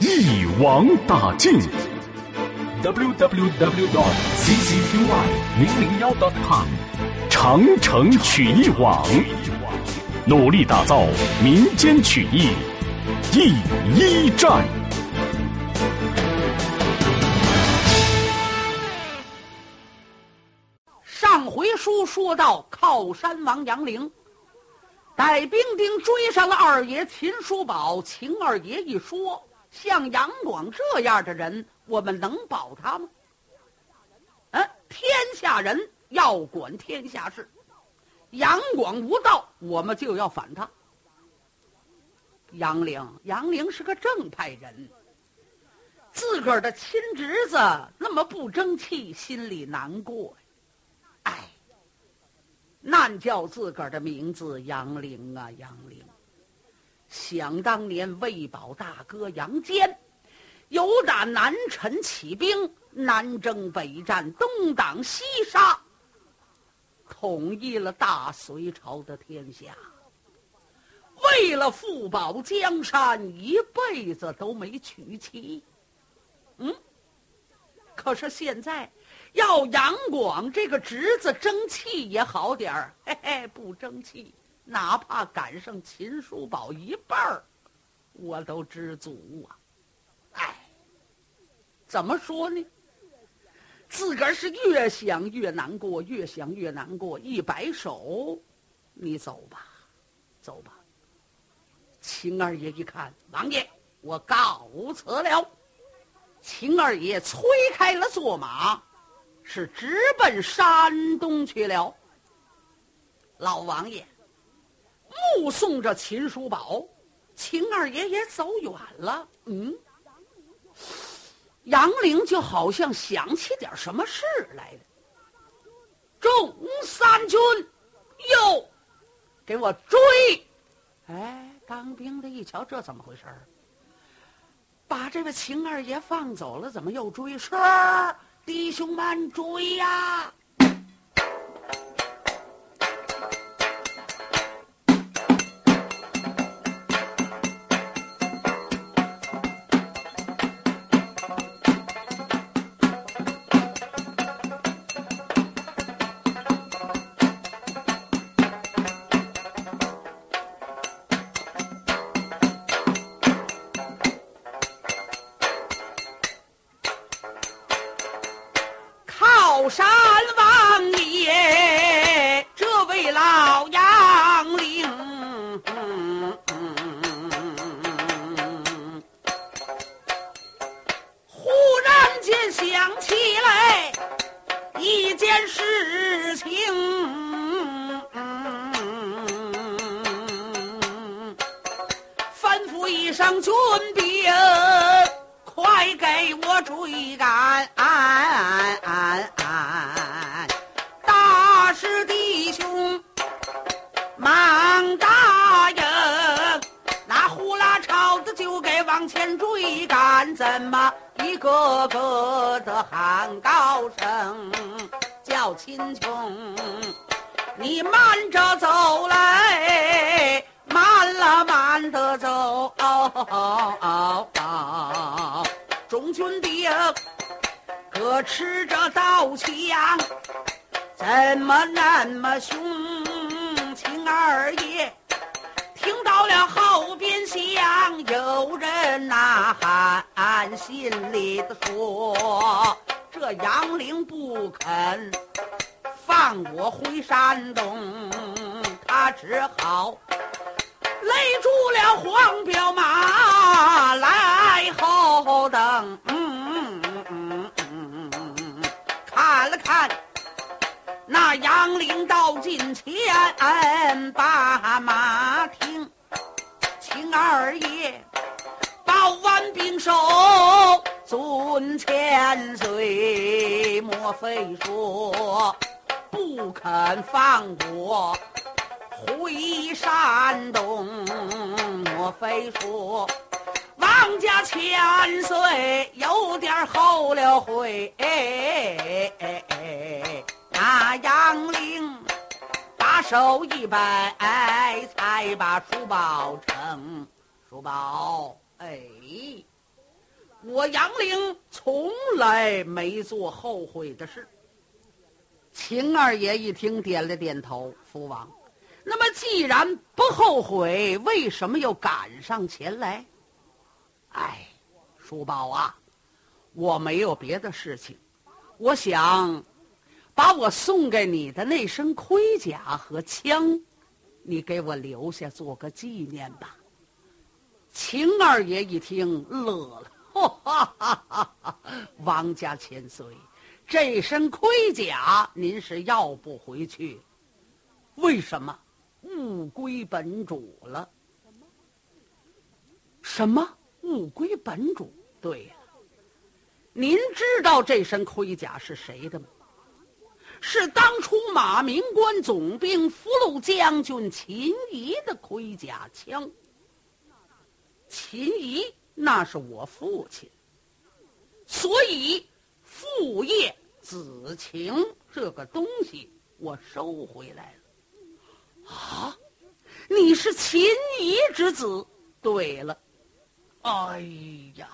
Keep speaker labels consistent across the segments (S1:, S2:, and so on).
S1: 一网打尽。www dot ccqy 零零幺 com。长城曲艺网，努力打造民间曲艺第一站。
S2: 上回书说到靠山王杨凌，带兵丁追上了二爷秦叔宝。秦二爷一说：“像杨广这样的人，我们能保他吗？”嗯，天下人。要管天下事，杨广无道，我们就要反他。杨凌，杨凌是个正派人，自个儿的亲侄子那么不争气，心里难过。哎，难叫自个儿的名字杨凌啊，杨凌。想当年，魏宝大哥杨坚，有打南陈起兵，南征北战，东挡西杀。统一了大隋朝的天下，为了富保江山，一辈子都没娶妻。嗯，可是现在要杨广这个侄子争气也好点儿，嘿嘿，不争气，哪怕赶上秦叔宝一半儿，我都知足啊。哎，怎么说呢？自个儿是越想越难过，越想越难过。一摆手，你走吧，走吧。秦二爷一看，王爷，我告辞了。秦二爷催开了坐马，是直奔山东去了。老王爷目送着秦叔宝，秦二爷也走远了。嗯。杨凌就好像想起点什么事来了。众三军，哟，给我追！哎，当兵的一瞧，这怎么回事儿？把这位秦二爷放走了，怎么又追？是，弟兄们追呀！想起来一件事情，吩咐一声军兵，快给我追赶！大师弟兄，忙答应，那呼啦抄子就该往前追赶，怎么？哥哥的喊高声叫秦琼，你慢着走嘞，慢了慢的走，哦哦哦哦哦，中军兵可吃着刀枪，怎么那么凶？秦二爷听到了后边厢有人呐喊。俺心里的说，这杨凌不肯放我回山东，他只好勒住了黄骠马来后等。嗯看了看，那杨凌到近前，把马停，秦二爷。万兵守尊千岁，莫非说不肯放过回山东？莫非说王家千岁有点后了悔？那杨凌把手一摆，才把书包成。书包，哎。我杨凌从来没做后悔的事。秦二爷一听，点了点头。父王，那么既然不后悔，为什么又赶上前来？哎，叔宝啊，我没有别的事情，我想把我送给你的那身盔甲和枪，你给我留下做个纪念吧。秦二爷一听，乐了。哈哈哈！哈王家千岁，这身盔甲您是要不回去？为什么？物归本主了。什么？物归本主？对了，您知道这身盔甲是谁的吗？是当初马明关总兵俘虏将军秦仪的盔甲枪。秦仪。那是我父亲，所以父业子情这个东西我收回来了。啊，你是秦仪之子？对了，哎呀，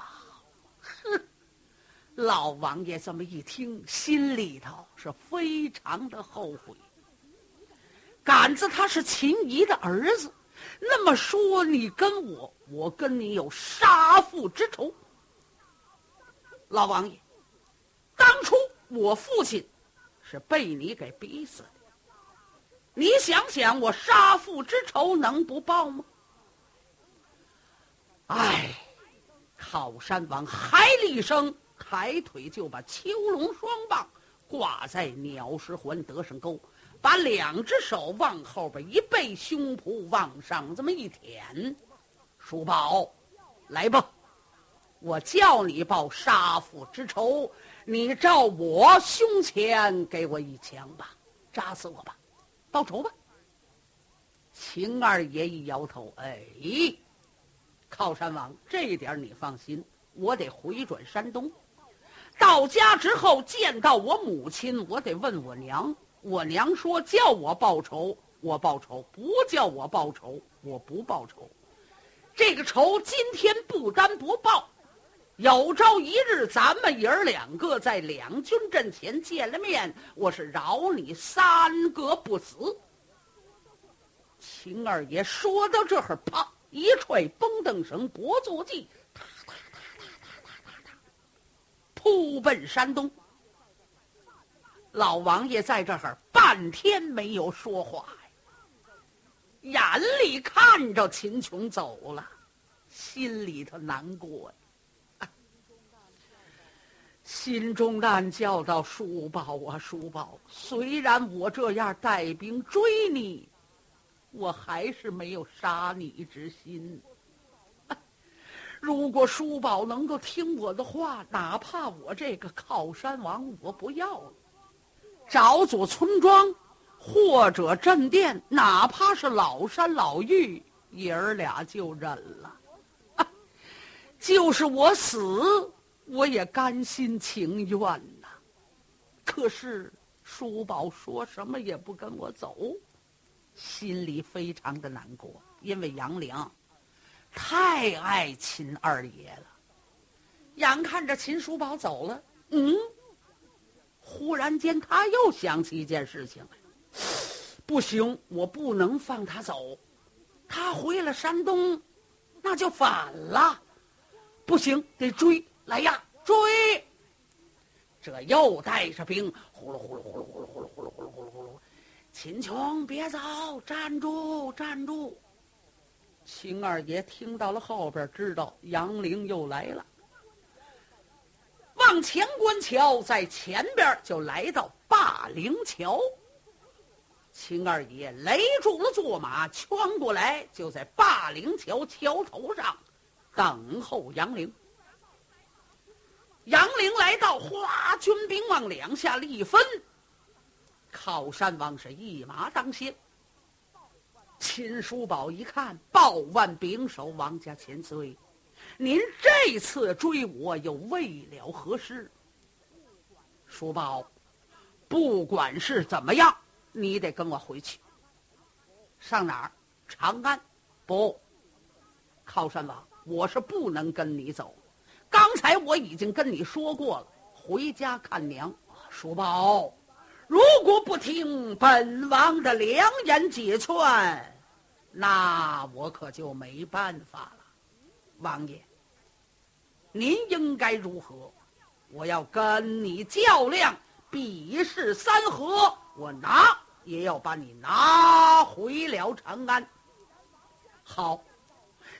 S2: 哼！老王爷这么一听，心里头是非常的后悔。杆子他是秦仪的儿子。那么说，你跟我，我跟你有杀父之仇。老王爷，当初我父亲是被你给逼死的。你想想，我杀父之仇能不报吗？哎，靠山王嗨了一声，抬腿就把秋龙双棒挂在鸟石环得胜沟。把两只手往后边一背，胸脯往上这么一舔，叔宝，来吧，我叫你报杀父之仇，你照我胸前给我一枪吧，扎死我吧，报仇吧。秦二爷一摇头，哎，靠山王，这点你放心，我得回转山东，到家之后见到我母亲，我得问我娘。我娘说：“叫我报仇，我报仇；不叫我报仇，我不报仇。这个仇今天不单不报，有朝一日咱们爷儿两个在两军阵前见了面，我是饶你三个不死。”秦二爷说到这儿，啪一踹绷凳绳，拨坐骑，哒哒哒哒哒哒哒哒，扑奔山东。老王爷在这儿半天没有说话呀，眼里看着秦琼走了，心里头难过呀，心中暗叫道：“叔宝啊，叔宝！虽然我这样带兵追你，我还是没有杀你之心。如果叔宝能够听我的话，哪怕我这个靠山王我不要了。”找座村庄，或者镇店，哪怕是老山老峪，爷儿俩就忍了。就是我死，我也甘心情愿呐。可是叔宝说什么也不跟我走，心里非常的难过，因为杨凌太爱秦二爷了。眼看着秦叔宝走了，嗯。忽然间，他又想起一件事情，不行，我不能放他走，他回了山东，那就反了，不行，得追来呀，追！这又带着兵，呼噜呼噜呼噜呼噜呼噜呼噜呼噜呼噜呼噜，秦琼别走，站住，站住！秦二爷听到了后边，知道杨凌又来了。望前关桥在前边，就来到霸陵桥。秦二爷勒住了坐马，圈过来，就在霸陵桥桥头上等候杨凌。杨凌来到，哗，军兵往两下一分。靠山王是一马当先。秦叔宝一看，报万兵手王家千岁，您这次追我又为了何事？叔宝，不管是怎么样，你得跟我回去。上哪儿？长安？不，靠山王，我是不能跟你走。刚才我已经跟你说过了，回家看娘。叔宝，如果不听本王的良言解劝。那我可就没办法，王爷，您应该如何？我要跟你较量，比试三合，我拿也要把你拿回了长安。好，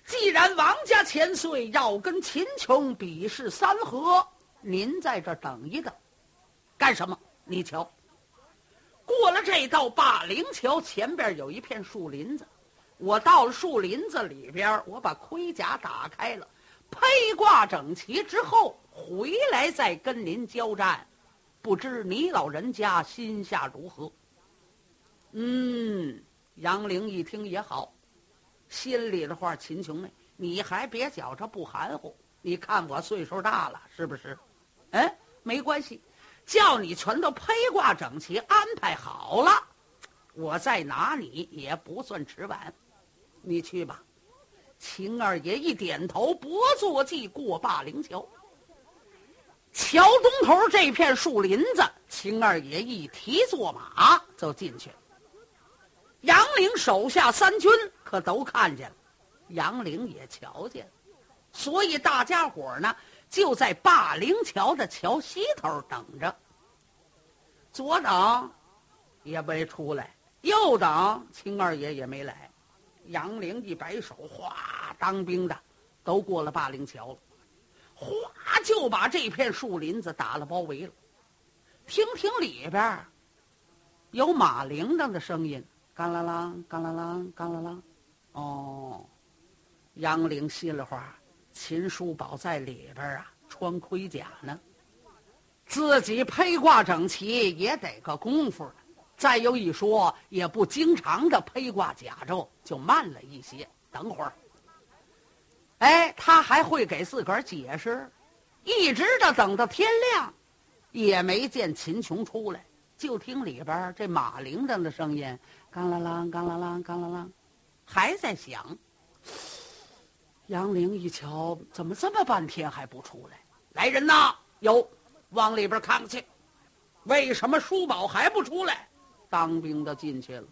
S2: 既然王家千岁要跟秦琼比试三合，您在这等一等，干什么？你瞧，过了这道霸陵桥，前边有一片树林子。我到了树林子里边，我把盔甲打开了，披挂整齐之后，回来再跟您交战，不知你老人家心下如何？嗯，杨凌一听也好，心里的话，秦琼呢，你还别觉着不含糊，你看我岁数大了，是不是？哎，没关系，叫你全都披挂整齐，安排好了，我再拿你也不算迟晚。你去吧，秦二爷一点头，不坐骑过霸陵桥。桥东头这片树林子，秦二爷一提坐马就进去了。杨凌手下三军可都看见了，杨凌也瞧见了，所以大家伙呢就在霸陵桥的桥西头等着。左等也没出来，右等秦二爷也没来。杨凌一摆手，哗，当兵的都过了霸陵桥了，哗就把这片树林子打了包围了。听听里边有马铃铛的声音，嘎啦啦，嘎啦啦，嘎啦啦。哦，杨凌心里话，秦叔宝在里边啊，穿盔甲呢，自己披挂整齐也得个功夫。再有一说，也不经常的披挂甲胄，就慢了一些。等会儿，哎，他还会给自个儿解释，一直的等到天亮，也没见秦琼出来。就听里边这马铃铛的声音，刚啷啷，刚啷啷，刚啷啷，还在响。杨凌一瞧，怎么这么半天还不出来？来人呐，有，往里边看看去。为什么叔宝还不出来？当兵的进去了，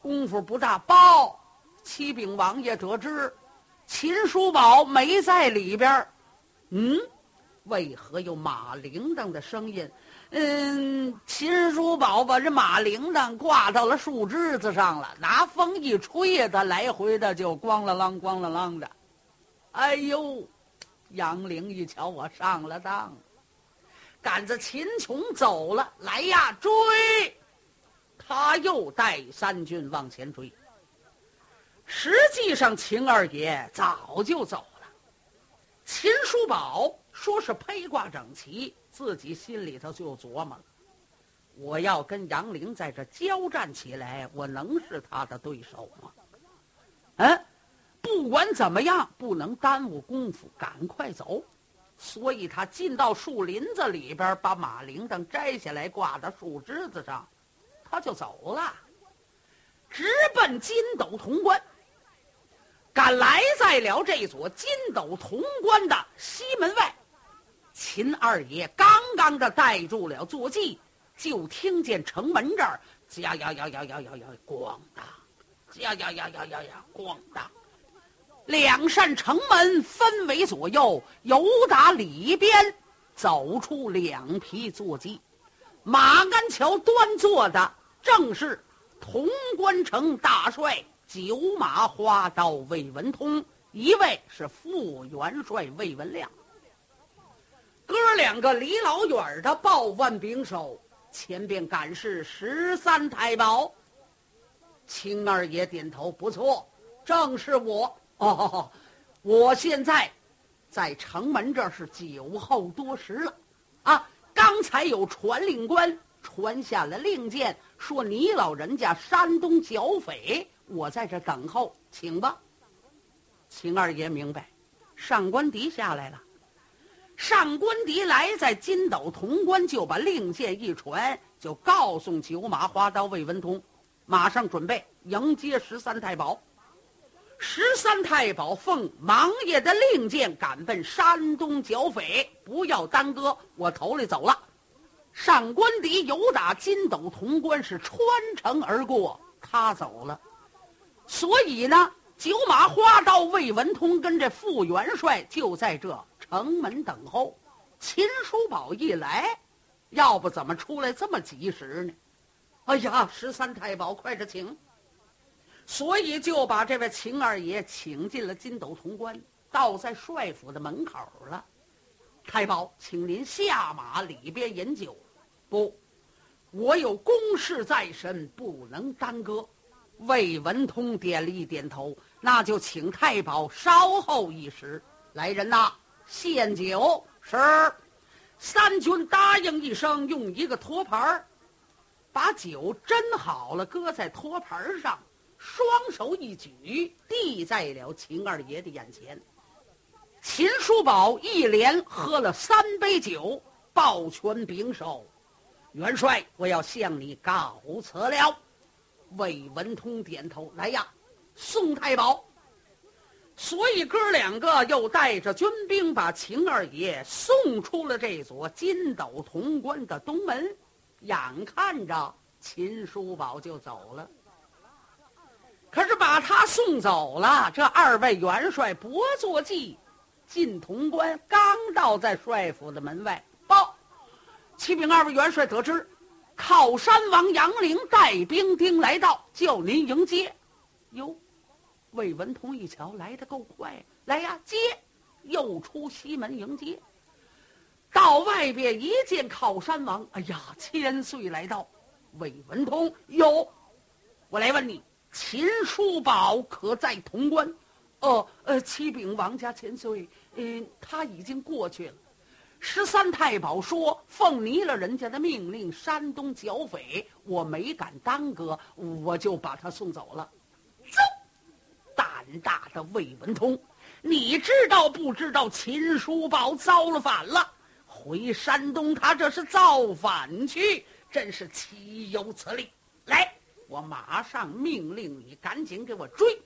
S2: 功夫不大。报，启禀王爷，得知秦叔宝没在里边嗯，为何有马铃铛的声音？嗯，秦叔宝把这马铃铛挂到了树枝子上了，拿风一吹它，来回的就咣啷啷、咣啷啷的。哎呦，杨凌一瞧，我上了当，赶着秦琼走了，来呀，追！他又带三军往前追。实际上，秦二爷早就走了。秦叔宝说是披挂整齐，自己心里头就琢磨了：我要跟杨凌在这交战起来，我能是他的对手吗？嗯，不管怎么样，不能耽误功夫，赶快走。所以他进到树林子里边，把马铃铛摘下来，挂到树枝子上。他就走了，直奔金斗潼关。赶来在了这座金斗潼关的西门外，秦二爷刚刚的带住了坐骑，就听见城门这儿呀呀呀呀呀呀呀咣当，呀呀呀呀呀呀咣当，两扇城门分为左右，由打里边走出两匹坐骑，马鞍桥端坐的。正是潼关城大帅九马花刀魏文通，一位是副元帅魏文亮。哥两个离老远的报万兵手，前边赶是十三太保。青二爷点头，不错，正是我。哦，我现在在城门这是酒后多时了，啊。刚才有传令官传下了令箭，说你老人家山东剿匪，我在这等候，请吧。秦二爷明白，上官迪下来了。上官迪来在金斗潼关，就把令箭一传，就告诉九马花刀魏文通，马上准备迎接十三太保。十三太保奉王爷的令箭，赶奔山东剿匪，不要耽搁，我头里走了。上官迪由打金斗潼关是穿城而过，他走了，所以呢。九马花刀魏文通跟这副元帅就在这城门等候。秦叔宝一来，要不怎么出来这么及时呢？哎呀，十三太保，快着请！所以就把这位秦二爷请进了金斗潼关，倒在帅府的门口了。太保，请您下马里边饮酒。不，我有公事在身，不能耽搁。魏文通点了一点头。那就请太保稍后一时。来人呐，献酒。是，三军答应一声，用一个托盘把酒斟好了，搁在托盘上，双手一举，递在了秦二爷的眼前。秦叔宝一连喝了三杯酒，抱拳拱手：“元帅，我要向你告辞了。”魏文通点头：“来呀。”宋太保，所以哥两个又带着军兵把秦二爷送出了这座金斗潼关的东门，眼看着秦叔宝就走了。可是把他送走了，这二位元帅不作计，进潼关刚到在帅府的门外，启禀二位元帅，得知靠山王杨凌带兵丁来到，叫您迎接。哟。魏文通一瞧，来的够快，来呀，接！又出西门迎接。到外边一见靠山王，哎呀，千岁来到。魏文通，哟，我来问你，秦叔宝可在潼关？哦，呃，启禀王家千岁，嗯，他已经过去了。十三太保说，奉你了人家的命令，山东剿匪，我没敢耽搁，我就把他送走了。走，胆大的魏文通，你知道不知道？秦叔宝遭了反了，回山东，他这是造反去，真是岂有此理！来，我马上命令你，赶紧给我追，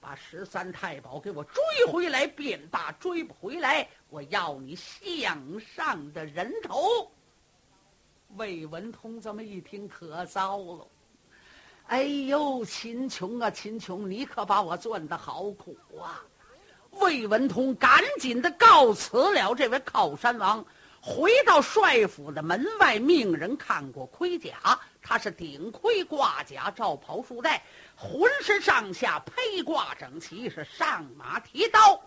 S2: 把十三太保给我追回来便罢。追不回来，我要你项上的人头。魏文通这么一听，可糟了。哎呦，秦琼啊，秦琼，你可把我赚的好苦啊！魏文通赶紧的告辞了这位靠山王，回到帅府的门外，命人看过盔甲，他是顶盔挂甲，罩袍束带，浑身上下披挂整齐，是上马提刀，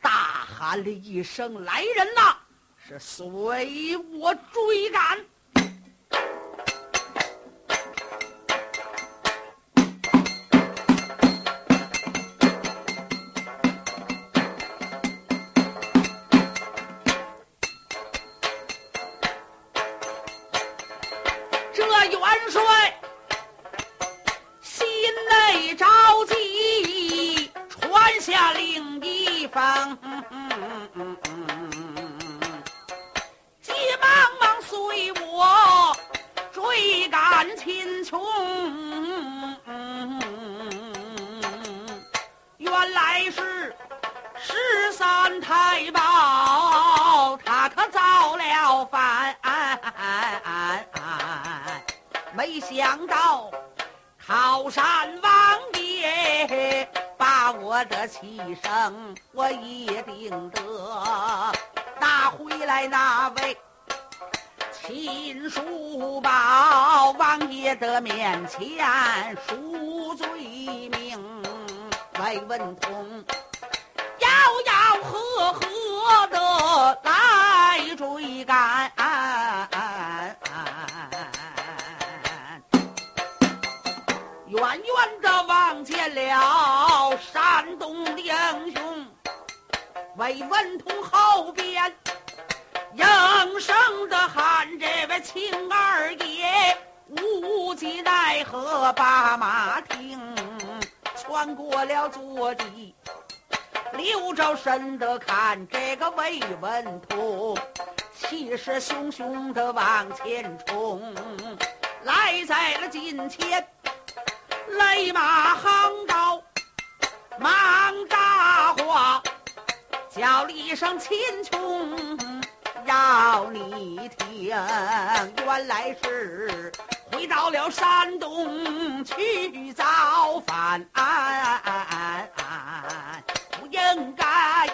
S2: 大喊了一声：“来人呐！是随我追赶。”帅心内着急，传下令一封。想到靠山王爷把我的气声，我一定得拿回来。那位秦叔宝王爷的面前赎罪名，魏文通要要喝喝的来追赶。了山东的英雄魏文通后边应声的喊这位。秦二爷无计奈何，把马停，穿过了坐地，留着神的看这个魏文通，气势汹汹的往前冲，来在了近前，雷马横刀，忙大话，叫了一声秦琼。要你听，原来是回到了山东去造反，不应该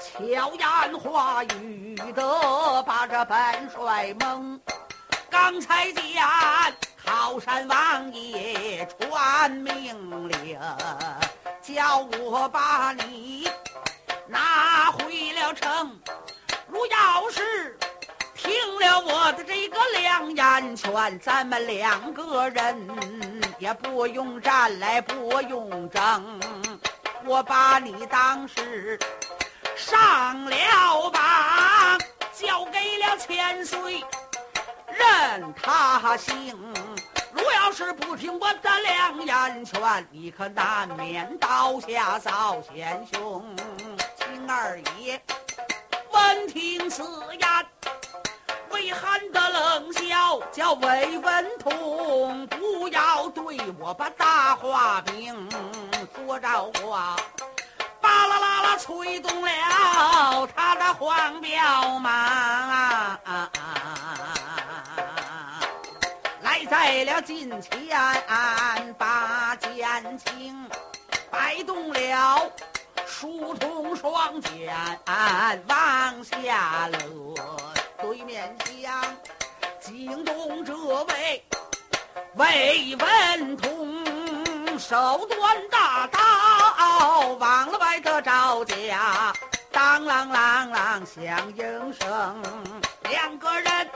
S2: 巧言化语的把这本帅蒙。刚才见桃山王爷传命令，叫我把你拿回了城。如要是听了我的这个良言劝，咱们两个人也不用战来不用争，我把你当时上了榜，交给了千岁，任他行。如要是不听我的良言劝，你可难免刀下。遭险凶，秦二爷。闻听此言，微寒的冷笑，叫魏文通不要对我把大话明。说着话，巴啦啦啦催动了他的黄骠马，来在了近前，把剑轻摆动了。疏通双剑往下落，对面将惊动这位魏文通，手端大刀往了外的招架，当啷啷啷响应声，两个人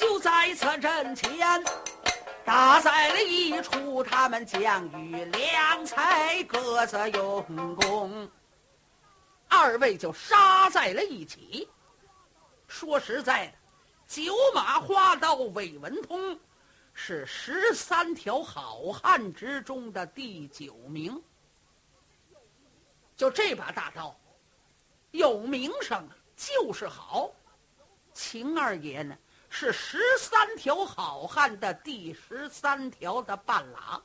S2: 就在此阵前。打在了一处，他们将与良才各自用功，二位就杀在了一起。说实在的，九马花刀韦文通是十三条好汉之中的第九名。就这把大刀，有名声就是好。秦二爷呢？是十三条好汉的第十三条的半拉，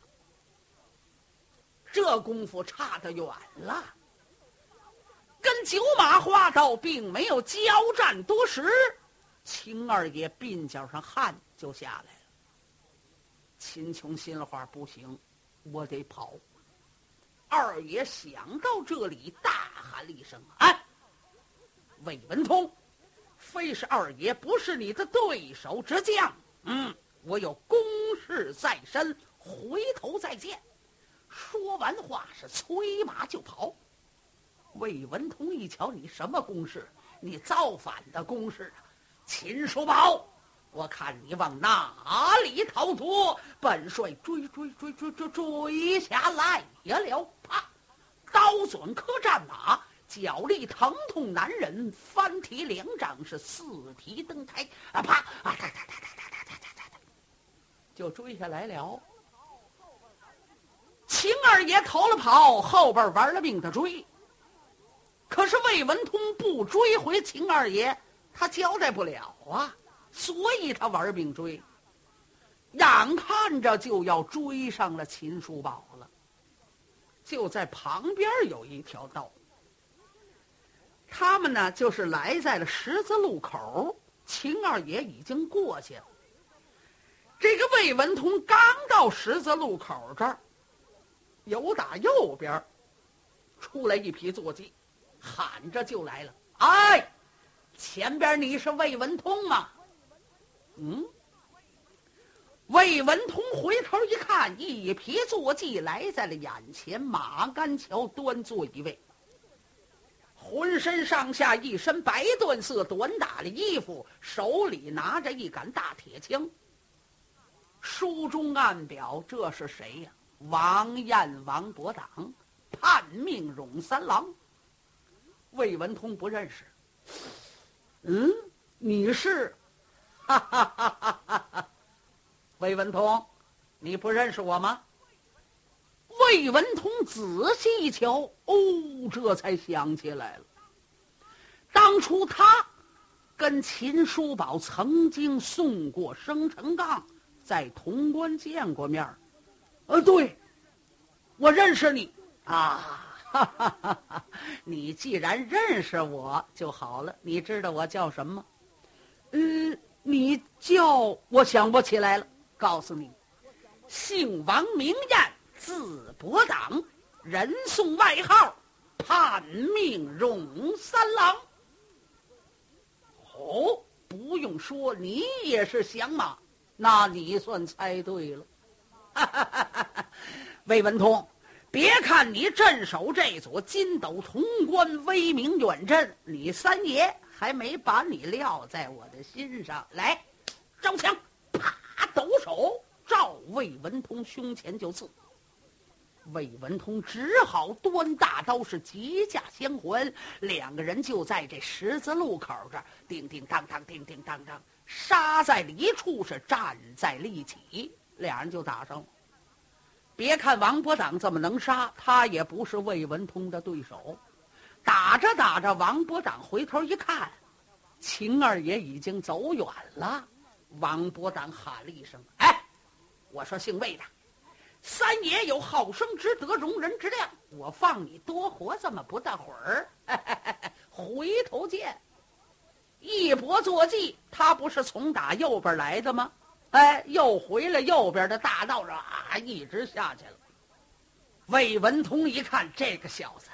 S2: 这功夫差得远了。跟九马花刀并没有交战多时，秦二爷鬓角上汗就下来了。秦琼心里话不行，我得跑。二爷想到这里，大喊了一声：“哎，魏文通！”非是二爷不是你的对手之将，嗯，我有公事在身，回头再见。说完话是催马就跑。魏文通一瞧，你什么公事？你造反的公事啊！秦叔宝，我看你往哪里逃脱？本帅追追追追追追下来也了！啪，刀准磕战马。脚力疼痛难忍，翻蹄两掌是四蹄登台啊！啪啊！哒哒哒哒哒哒哒哒哒，就追下来了。秦二爷逃了跑，后边玩了命的追。可是魏文通不追回秦二爷，他交代不了啊，所以他玩命追。眼看着就要追上了秦叔宝了，就在旁边有一条道。他们呢，就是来在了十字路口。秦二爷已经过去了。这个魏文通刚到十字路口这儿，有打右边出来一匹坐骑，喊着就来了：“哎，前边你是魏文通吗？”嗯。魏文通回头一看，一匹坐骑来在了眼前，马鞍桥端坐一位。浑身上下一身白缎色短打的衣服，手里拿着一杆大铁枪。书中暗表这是谁呀？王彦、王伯党，叛命荣三郎。魏文通不认识。嗯，你是哈哈哈哈哈哈！魏文通，你不认识我吗？魏文通仔细一瞧，哦，这才想起来了。当初他跟秦叔宝曾经送过生辰纲，在潼关见过面呃，对，我认识你啊！哈哈哈哈你既然认识我就好了。你知道我叫什么？嗯，你叫我想不起来了。告诉你，姓王，名燕。字伯党，人送外号“叛命荣三郎”。哦，不用说，你也是响马，那你算猜对了。魏文通，别看你镇守这座金斗潼关，威名远震，你三爷还没把你撂在我的心上。来，招枪，啪，抖手，照魏文通胸前就刺。魏文通只好端大刀，是急驾相还。两个人就在这十字路口这，叮叮当当，叮叮当当，杀在离处，是战在一起，俩人就打上了。别看王伯党这么能杀，他也不是魏文通的对手。打着打着，王伯党回头一看，秦二爷已经走远了。王伯党喊了一声：“哎，我说姓魏的。”三爷有好生之德，容人之量，我放你多活这么不大会儿，回头见。一搏坐骑，他不是从打右边来的吗？哎，又回了右边的大道上啊，一直下去了。魏文通一看这个小子，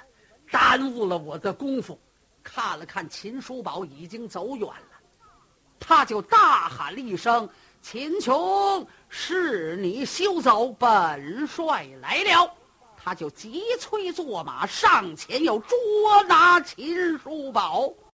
S2: 耽误了我的功夫，看了看秦叔宝已经走远了，他就大喊了一声。秦琼，是你休走，本帅来了。他就急催坐马上前要捉拿秦叔宝。